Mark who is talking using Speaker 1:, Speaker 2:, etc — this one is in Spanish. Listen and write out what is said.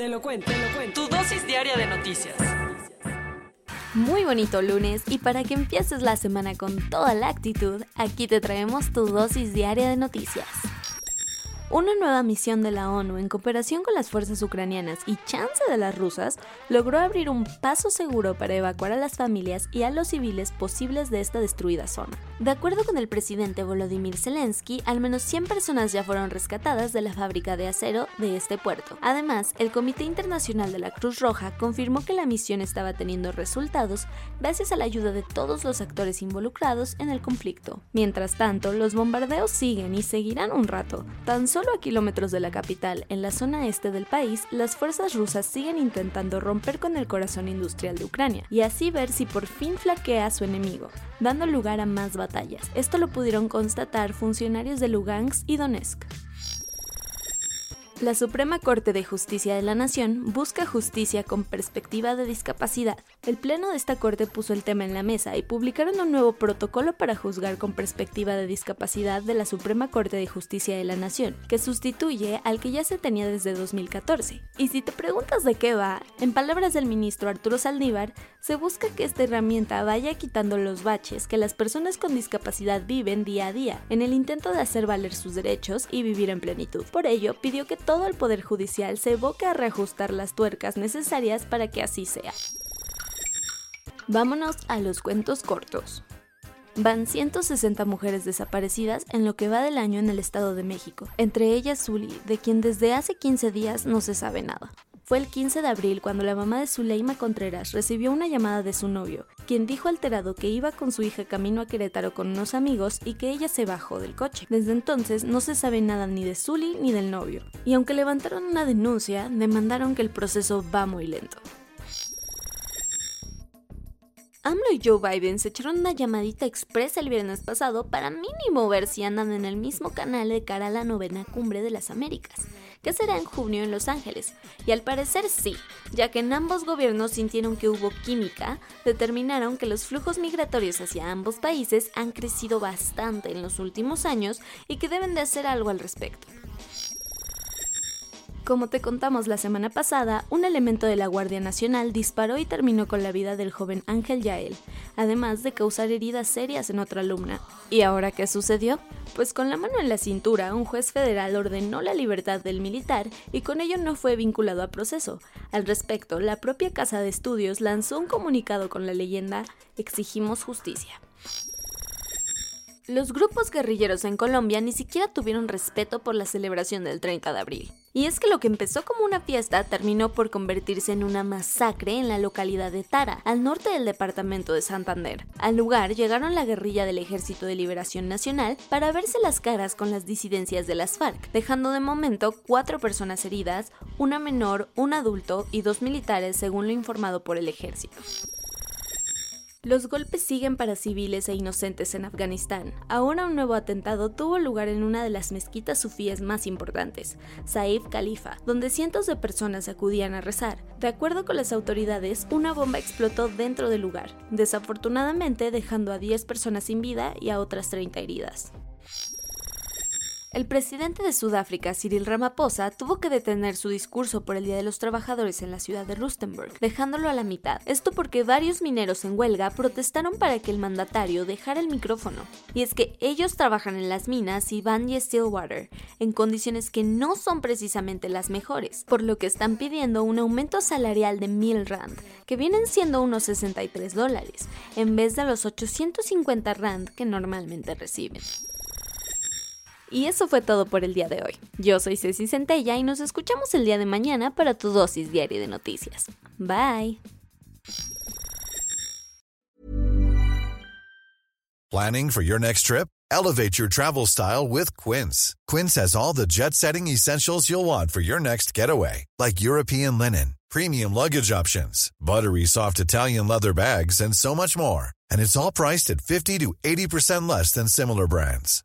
Speaker 1: Te lo cuento, te lo cuento. Tu dosis diaria de noticias.
Speaker 2: Muy bonito lunes y para que empieces la semana con toda la actitud, aquí te traemos tu dosis diaria de noticias. Una nueva misión de la ONU en cooperación con las fuerzas ucranianas y chance de las rusas logró abrir un paso seguro para evacuar a las familias y a los civiles posibles de esta destruida zona. De acuerdo con el presidente Volodymyr Zelensky, al menos 100 personas ya fueron rescatadas de la fábrica de acero de este puerto. Además, el Comité Internacional de la Cruz Roja confirmó que la misión estaba teniendo resultados gracias a la ayuda de todos los actores involucrados en el conflicto. Mientras tanto, los bombardeos siguen y seguirán un rato. Tan solo a kilómetros de la capital, en la zona este del país, las fuerzas rusas siguen intentando romper con el corazón industrial de Ucrania y así ver si por fin flaquea a su enemigo, dando lugar a más batallas. Esto lo pudieron constatar funcionarios de Lugansk y Donetsk. La Suprema Corte de Justicia de la Nación busca justicia con perspectiva de discapacidad. El Pleno de esta Corte puso el tema en la mesa y publicaron un nuevo protocolo para juzgar con perspectiva de discapacidad de la Suprema Corte de Justicia de la Nación, que sustituye al que ya se tenía desde 2014. Y si te preguntas de qué va, en palabras del ministro Arturo Saldívar, se busca que esta herramienta vaya quitando los baches que las personas con discapacidad viven día a día, en el intento de hacer valer sus derechos y vivir en plenitud. Por ello, pidió que todo el Poder Judicial se evoque a reajustar las tuercas necesarias para que así sea. Vámonos a los cuentos cortos. Van 160 mujeres desaparecidas en lo que va del año en el Estado de México, entre ellas Zully, de quien desde hace 15 días no se sabe nada. Fue el 15 de abril cuando la mamá de Zuleima Contreras recibió una llamada de su novio, quien dijo alterado que iba con su hija camino a Querétaro con unos amigos y que ella se bajó del coche. Desde entonces no se sabe nada ni de Zully ni del novio, y aunque levantaron una denuncia, demandaron que el proceso va muy lento. AMLO y Joe Biden se echaron una llamadita expresa el viernes pasado para mínimo ver si andan en el mismo canal de cara a la novena cumbre de las Américas, que será en junio en Los Ángeles. Y al parecer sí, ya que en ambos gobiernos sintieron que hubo química, determinaron que los flujos migratorios hacia ambos países han crecido bastante en los últimos años y que deben de hacer algo al respecto. Como te contamos la semana pasada, un elemento de la Guardia Nacional disparó y terminó con la vida del joven Ángel Yael, además de causar heridas serias en otra alumna. ¿Y ahora qué sucedió? Pues con la mano en la cintura, un juez federal ordenó la libertad del militar y con ello no fue vinculado a proceso. Al respecto, la propia Casa de Estudios lanzó un comunicado con la leyenda Exigimos justicia. Los grupos guerrilleros en Colombia ni siquiera tuvieron respeto por la celebración del 30 de abril. Y es que lo que empezó como una fiesta terminó por convertirse en una masacre en la localidad de Tara, al norte del departamento de Santander. Al lugar llegaron la guerrilla del Ejército de Liberación Nacional para verse las caras con las disidencias de las FARC, dejando de momento cuatro personas heridas, una menor, un adulto y dos militares según lo informado por el ejército. Los golpes siguen para civiles e inocentes en Afganistán. Ahora un nuevo atentado tuvo lugar en una de las mezquitas sufíes más importantes, Saif Khalifa, donde cientos de personas acudían a rezar. De acuerdo con las autoridades, una bomba explotó dentro del lugar, desafortunadamente dejando a 10 personas sin vida y a otras 30 heridas. El presidente de Sudáfrica, Cyril Ramaphosa, tuvo que detener su discurso por el Día de los Trabajadores en la ciudad de Rustenburg, dejándolo a la mitad. Esto porque varios mineros en huelga protestaron para que el mandatario dejara el micrófono. Y es que ellos trabajan en las minas Ivan y Stillwater, en condiciones que no son precisamente las mejores, por lo que están pidiendo un aumento salarial de 1000 rand, que vienen siendo unos 63 dólares, en vez de los 850 rand que normalmente reciben. Y eso fue todo por el día de hoy. Yo soy Ceci Centella y nos escuchamos el día de mañana para tu dosis diaria de noticias. Bye.
Speaker 3: Planning for your next trip? Elevate your travel style with Quince. Quince has all the jet setting essentials you'll want for your next getaway, like European linen, premium luggage options, buttery soft Italian leather bags, and so much more. And it's all priced at 50 to 80% less than similar brands.